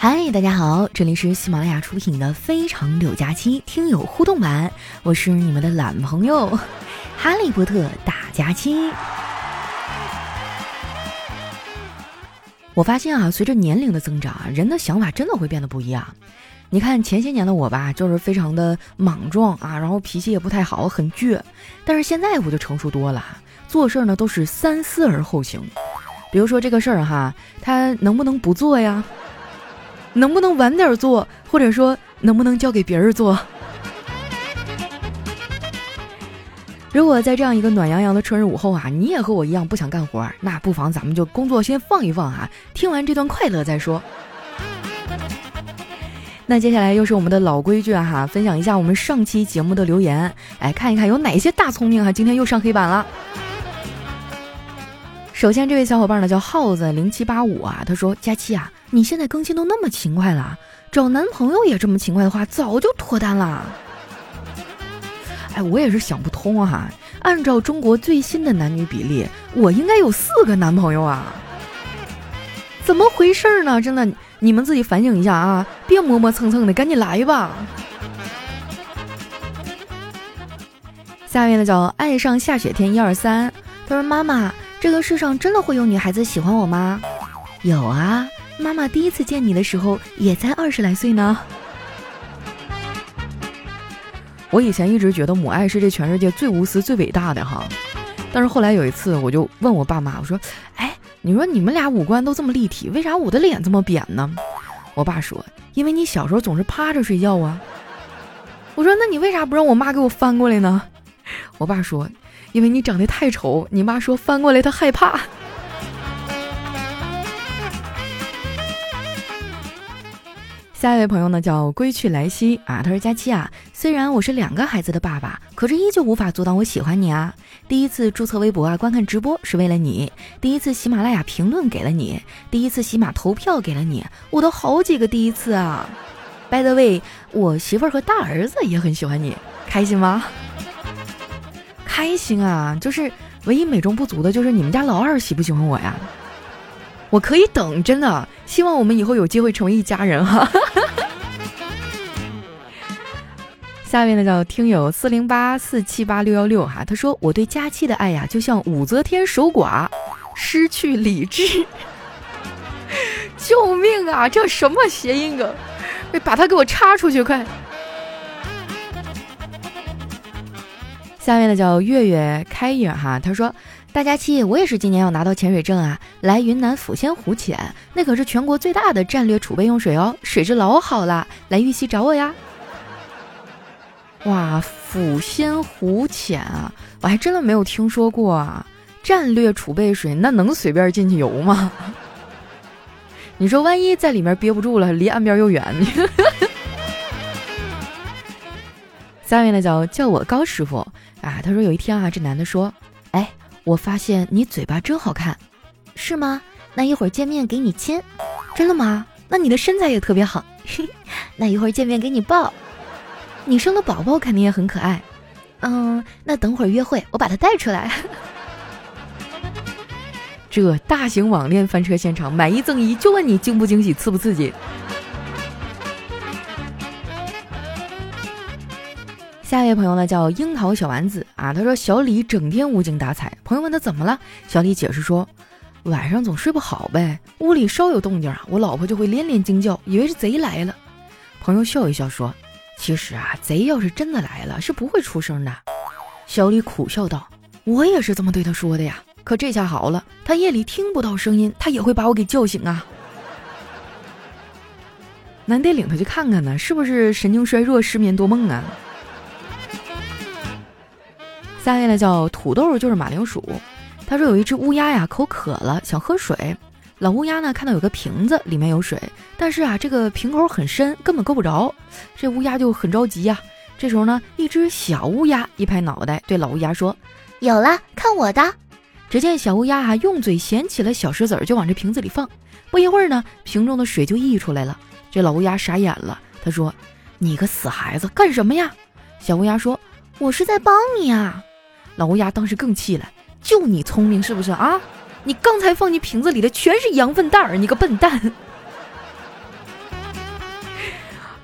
嗨，大家好，这里是喜马拉雅出品的《非常柳佳期》听友互动版，我是你们的懒朋友 哈利波特大假期。我发现啊，随着年龄的增长啊，人的想法真的会变得不一样。你看前些年的我吧，就是非常的莽撞啊，然后脾气也不太好，很倔。但是现在我就成熟多了，做事呢都是三思而后行。比如说这个事儿哈，他能不能不做呀？能不能晚点做，或者说能不能交给别人做？如果在这样一个暖洋洋的春日午后啊，你也和我一样不想干活，那不妨咱们就工作先放一放啊，听完这段快乐再说。那接下来又是我们的老规矩啊哈，分享一下我们上期节目的留言，哎，看一看有哪些大聪明啊，今天又上黑板了。首先，这位小伙伴呢叫耗子零七八五啊，他说：“佳期啊，你现在更新都那么勤快了，找男朋友也这么勤快的话，早就脱单了。”哎，我也是想不通啊，按照中国最新的男女比例，我应该有四个男朋友啊，怎么回事呢？真的，你们自己反省一下啊，别磨磨蹭蹭的，赶紧来吧。下面呢叫爱上下雪天一二三，他说：“妈妈。”这个世上真的会有女孩子喜欢我吗？有啊，妈妈第一次见你的时候也才二十来岁呢。我以前一直觉得母爱是这全世界最无私、最伟大的哈，但是后来有一次，我就问我爸妈，我说：“哎，你说你们俩五官都这么立体，为啥我的脸这么扁呢？”我爸说：“因为你小时候总是趴着睡觉啊。”我说：“那你为啥不让我妈给我翻过来呢？”我爸说。因为你长得太丑，你妈说翻过来她害怕。下一位朋友呢叫归去来兮啊，他说佳期啊，虽然我是两个孩子的爸爸，可是依旧无法阻挡我喜欢你啊。第一次注册微博啊，观看直播是为了你；第一次喜马拉雅评论给了你；第一次喜马投票给了你，我都好几个第一次啊。By the way，我媳妇儿和大儿子也很喜欢你，开心吗？开心啊！就是唯一美中不足的，就是你们家老二喜不喜欢我呀？我可以等，真的。希望我们以后有机会成为一家人哈。下面呢叫听友四零八四七八六幺六哈，他说我对佳期的爱呀，就像武则天守寡，失去理智。救命啊！这什么谐音梗？把它给我插出去，快！下面的叫月月开影哈，他说：“大家期，我也是今年要拿到潜水证啊，来云南抚仙湖潜，那可是全国最大的战略储备用水哦，水质老好了，来玉溪找我呀。”哇，抚仙湖浅啊，我还真的没有听说过啊，战略储备水那能随便进去游吗？你说万一在里面憋不住了，离岸边又远。下面的叫叫我高师傅。啊，他说有一天啊，这男的说：“哎，我发现你嘴巴真好看，是吗？那一会儿见面给你亲，真的吗？那你的身材也特别好，那一会儿见面给你抱，你生的宝宝肯定也很可爱，嗯，那等会儿约会我把他带出来。这大型网恋翻车现场，买一赠一，就问你惊不惊喜，刺不刺激？”下一位朋友呢叫樱桃小丸子啊，他说小李整天无精打采。朋友问他怎么了，小李解释说，晚上总睡不好呗，屋里稍有动静啊，我老婆就会连连惊叫，以为是贼来了。朋友笑一笑说，其实啊，贼要是真的来了，是不会出声的。小李苦笑道，我也是这么对他说的呀，可这下好了，他夜里听不到声音，他也会把我给叫醒啊。咱得领他去看看呢，是不是神经衰弱、失眠多梦啊？下面呢叫土豆，就是马铃薯。他说有一只乌鸦呀，口渴了，想喝水。老乌鸦呢看到有个瓶子，里面有水，但是啊这个瓶口很深，根本够不着。这乌鸦就很着急呀。这时候呢，一只小乌鸦一拍脑袋，对老乌鸦说：“有了，看我的！”只见小乌鸦啊用嘴衔起了小石子儿，就往这瓶子里放。不一会儿呢，瓶中的水就溢出来了。这老乌鸦傻眼了，他说：“你个死孩子，干什么呀？”小乌鸦说：“我是在帮你啊。”老乌鸦当时更气了，就你聪明是不是啊？你刚才放进瓶子里的全是羊粪蛋儿，你个笨蛋！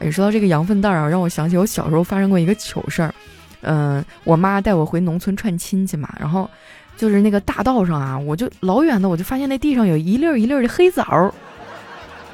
你 说到这个羊粪蛋儿啊，让我想起我小时候发生过一个糗事儿。嗯，我妈带我回农村串亲戚嘛，然后就是那个大道上啊，我就老远的我就发现那地上有一粒一粒的黑枣儿。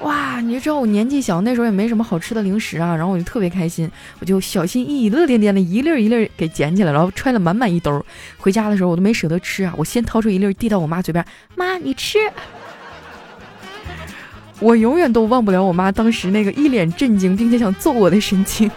哇，你知道我年纪小，那时候也没什么好吃的零食啊，然后我就特别开心，我就小心翼翼、乐颠颠的一粒一粒给捡起来，然后揣了满满一兜。回家的时候我都没舍得吃啊，我先掏出一粒递到我妈嘴边，妈你吃。我永远都忘不了我妈当时那个一脸震惊并且想揍我的神情。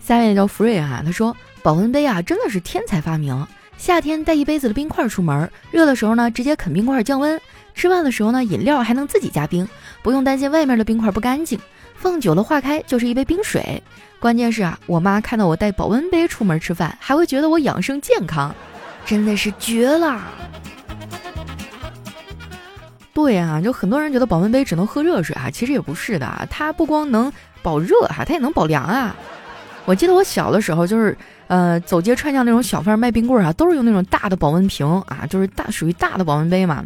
下面叫福瑞哈，他说保温杯啊真的是天才发明。夏天带一杯子的冰块出门，热的时候呢，直接啃冰块降温。吃饭的时候呢，饮料还能自己加冰，不用担心外面的冰块不干净，放久了化开就是一杯冰水。关键是啊，我妈看到我带保温杯出门吃饭，还会觉得我养生健康，真的是绝了。对啊，就很多人觉得保温杯只能喝热水啊，其实也不是的，它不光能保热哈，它也能保凉啊。我记得我小的时候就是。呃，走街串巷那种小贩卖冰棍儿啊，都是用那种大的保温瓶啊，就是大属于大的保温杯嘛，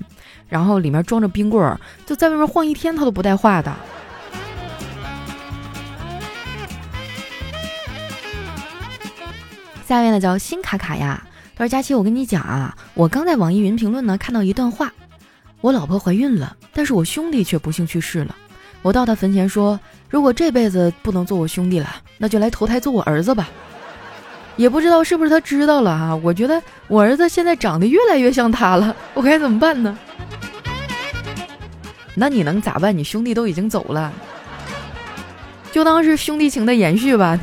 然后里面装着冰棍儿，就在外面晃一天它都不带化的。下面呢叫新卡卡呀，他说佳琪，我跟你讲啊，我刚在网易云评论呢看到一段话，我老婆怀孕了，但是我兄弟却不幸去世了，我到他坟前说，如果这辈子不能做我兄弟了，那就来投胎做我儿子吧。也不知道是不是他知道了哈，我觉得我儿子现在长得越来越像他了，我该怎么办呢？那你能咋办？你兄弟都已经走了，就当是兄弟情的延续吧。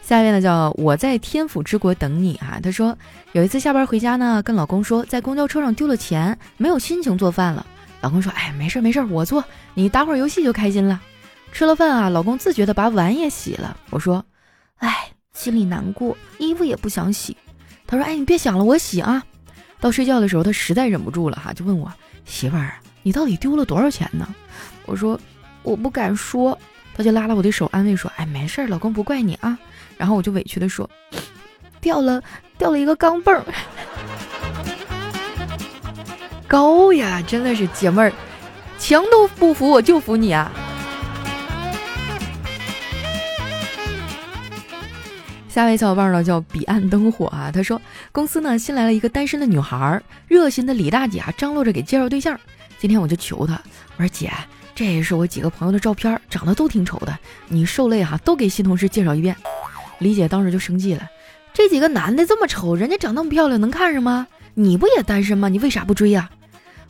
下面呢叫我在天府之国等你啊。他说有一次下班回家呢，跟老公说在公交车上丢了钱，没有心情做饭了。老公说：“哎，没事没事，我做，你打会儿游戏就开心了。”吃了饭啊，老公自觉的把碗也洗了。我说：“哎，心里难过，衣服也不想洗。”他说：“哎，你别想了，我洗啊。”到睡觉的时候，他实在忍不住了哈，就问我：“媳妇儿，你到底丢了多少钱呢？”我说：“我不敢说。”他就拉拉我的手，安慰说：“哎，没事，老公不怪你啊。”然后我就委屈的说：“ 掉了，掉了一个钢镚儿，高呀，真的是姐妹儿，墙都不服我就服你啊！”下位小伙伴呢叫彼岸灯火啊，他说公司呢新来了一个单身的女孩，热心的李大姐啊张罗着给介绍对象。今天我就求她，我说姐，这也是我几个朋友的照片，长得都挺丑的，你受累哈，都给新同事介绍一遍。李姐当时就生气了，这几个男的这么丑，人家长那么漂亮能看上吗？你不也单身吗？你为啥不追呀？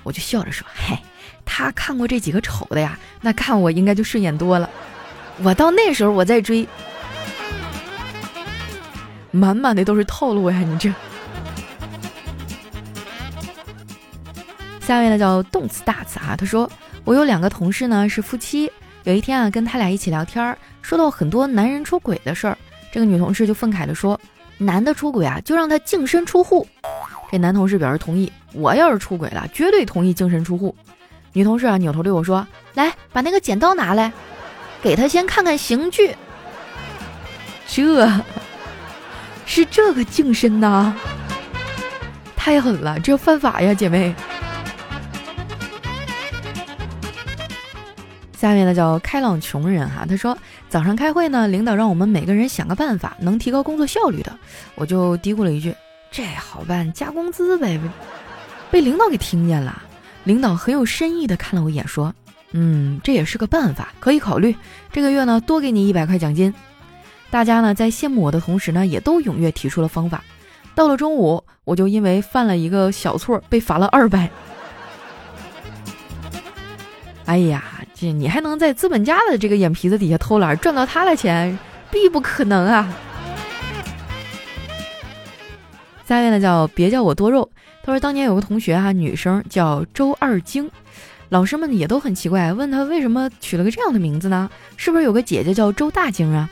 我就笑着说，嘿，他看过这几个丑的呀，那看我应该就顺眼多了。我到那时候我再追。满满的都是套路呀！你这。下面呢叫动词大词啊，他说我有两个同事呢是夫妻，有一天啊跟他俩一起聊天，说到很多男人出轨的事儿，这个女同事就愤慨的说，男的出轨啊就让他净身出户。这男同事表示同意，我要是出轨了，绝对同意净身出户。女同事啊扭头对我说，来把那个剪刀拿来，给他先看看刑具。这。是这个净身呐，太狠了，这犯法呀，姐妹。下面呢叫开朗穷人哈，他说早上开会呢，领导让我们每个人想个办法能提高工作效率的，我就嘀咕了一句：“这好办，加工资呗。”被领导给听见了，领导很有深意的看了我一眼，说：“嗯，这也是个办法，可以考虑。这个月呢，多给你一百块奖金。”大家呢在羡慕我的同时呢，也都踊跃提出了方法。到了中午，我就因为犯了一个小错被罚了二百。哎呀，这你还能在资本家的这个眼皮子底下偷懒赚到他的钱，必不可能啊！下面呢叫别叫我多肉。他说当年有个同学哈，女生叫周二晶，老师们也都很奇怪，问他为什么取了个这样的名字呢？是不是有个姐姐叫周大晶啊？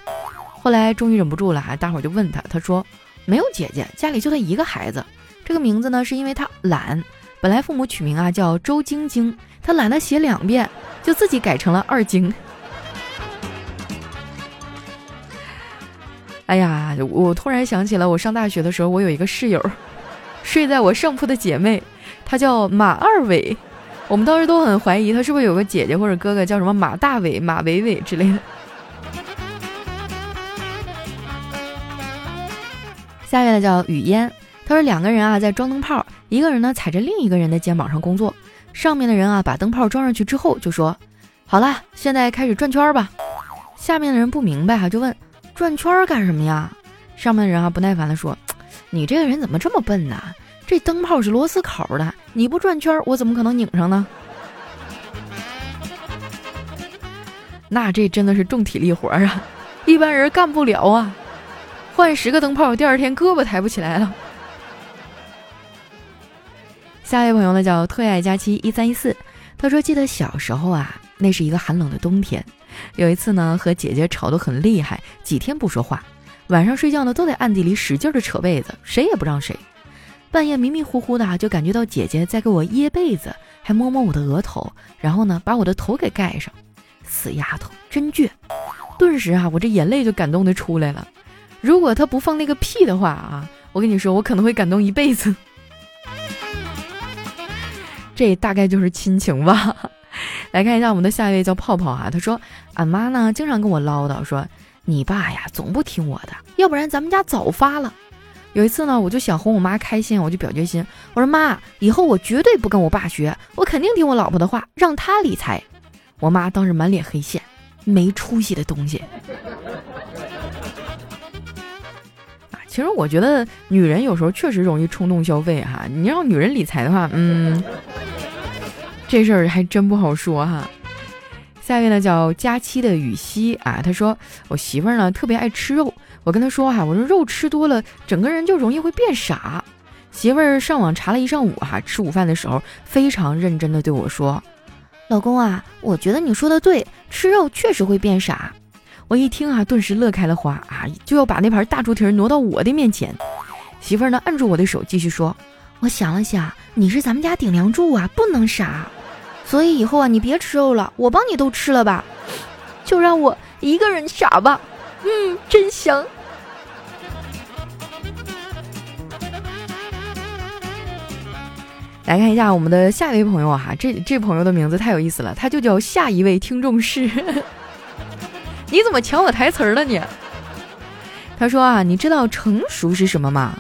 后来终于忍不住了，哈，大伙儿就问他，他说没有姐姐，家里就他一个孩子。这个名字呢，是因为他懒，本来父母取名啊叫周晶晶，他懒得写两遍，就自己改成了二晶。哎呀，我突然想起了我上大学的时候，我有一个室友，睡在我上铺的姐妹，她叫马二伟。我们当时都很怀疑，她是不是有个姐姐或者哥哥叫什么马大伟、马伟伟之类的。下面的叫雨烟，他说两个人啊在装灯泡，一个人呢踩着另一个人的肩膀上工作，上面的人啊把灯泡装上去之后就说：“好了，现在开始转圈吧。”下面的人不明白哈，就问：“转圈干什么呀？”上面的人啊不耐烦的说：“你这个人怎么这么笨呢？这灯泡是螺丝口的，你不转圈，我怎么可能拧上呢？”那这真的是重体力活啊，一般人干不了啊。换十个灯泡，第二天胳膊抬不起来了。下一位朋友呢叫特爱佳期一三一四，他说记得小时候啊，那是一个寒冷的冬天，有一次呢和姐姐吵得很厉害，几天不说话，晚上睡觉呢都在暗地里使劲的扯被子，谁也不让谁。半夜迷迷糊糊的就感觉到姐姐在给我掖被子，还摸摸我的额头，然后呢把我的头给盖上。死丫头真倔，顿时啊我这眼泪就感动的出来了。如果他不放那个屁的话啊，我跟你说，我可能会感动一辈子。这大概就是亲情吧。来看一下我们的下一位叫泡泡哈，他说：“俺妈呢经常跟我唠叨说，你爸呀总不听我的，要不然咱们家早发了。”有一次呢，我就想哄我妈开心，我就表决心，我说：“妈，以后我绝对不跟我爸学，我肯定听我老婆的话，让他理财。”我妈当时满脸黑线，没出息的东西啊。其实我觉得女人有时候确实容易冲动消费哈。你让女人理财的话，嗯，这事儿还真不好说哈。下一位呢叫佳期的雨熙啊，他说我媳妇儿呢特别爱吃肉，我跟她说哈，我说肉吃多了，整个人就容易会变傻。媳妇儿上网查了一上午哈，吃午饭的时候非常认真的对我说：“老公啊，我觉得你说的对，吃肉确实会变傻。”我一听啊，顿时乐开了花啊，就要把那盘大猪蹄挪到我的面前。媳妇儿呢，按住我的手，继续说：“我想了想，你是咱们家顶梁柱啊，不能傻，所以以后啊，你别吃肉了，我帮你都吃了吧，就让我一个人傻吧。”嗯，真香。来看一下我们的下一位朋友啊，这这朋友的名字太有意思了，他就叫下一位听众是。你怎么抢我台词儿了你？他说啊，你知道成熟是什么吗？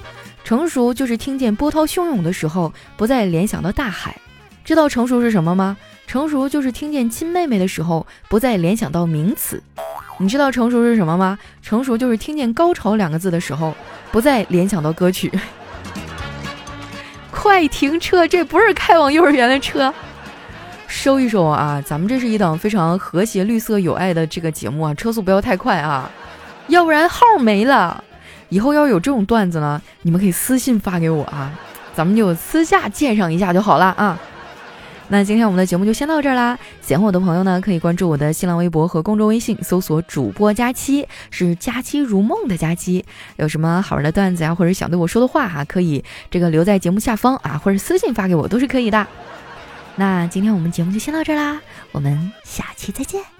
成熟就是听见波涛汹涌的时候，不再联想到大海。知道成熟是什么吗？成熟就是听见亲妹妹的时候，不再联想到名词。你知道成熟是什么吗？成熟就是听见高潮两个字的时候，不再联想到歌曲。快停车！这不是开往幼儿园的车。收一收啊！咱们这是一档非常和谐、绿色、有爱的这个节目啊，车速不要太快啊，要不然号没了。以后要有这种段子呢，你们可以私信发给我啊，咱们就私下鉴赏一下就好了啊。那今天我们的节目就先到这儿啦。喜欢我的朋友呢，可以关注我的新浪微博和公众微信，搜索“主播佳期”，是“佳期如梦”的佳期。有什么好玩的段子呀，或者想对我说的话哈，可以这个留在节目下方啊，或者私信发给我都是可以的。那今天我们节目就先到这儿啦，我们下期再见。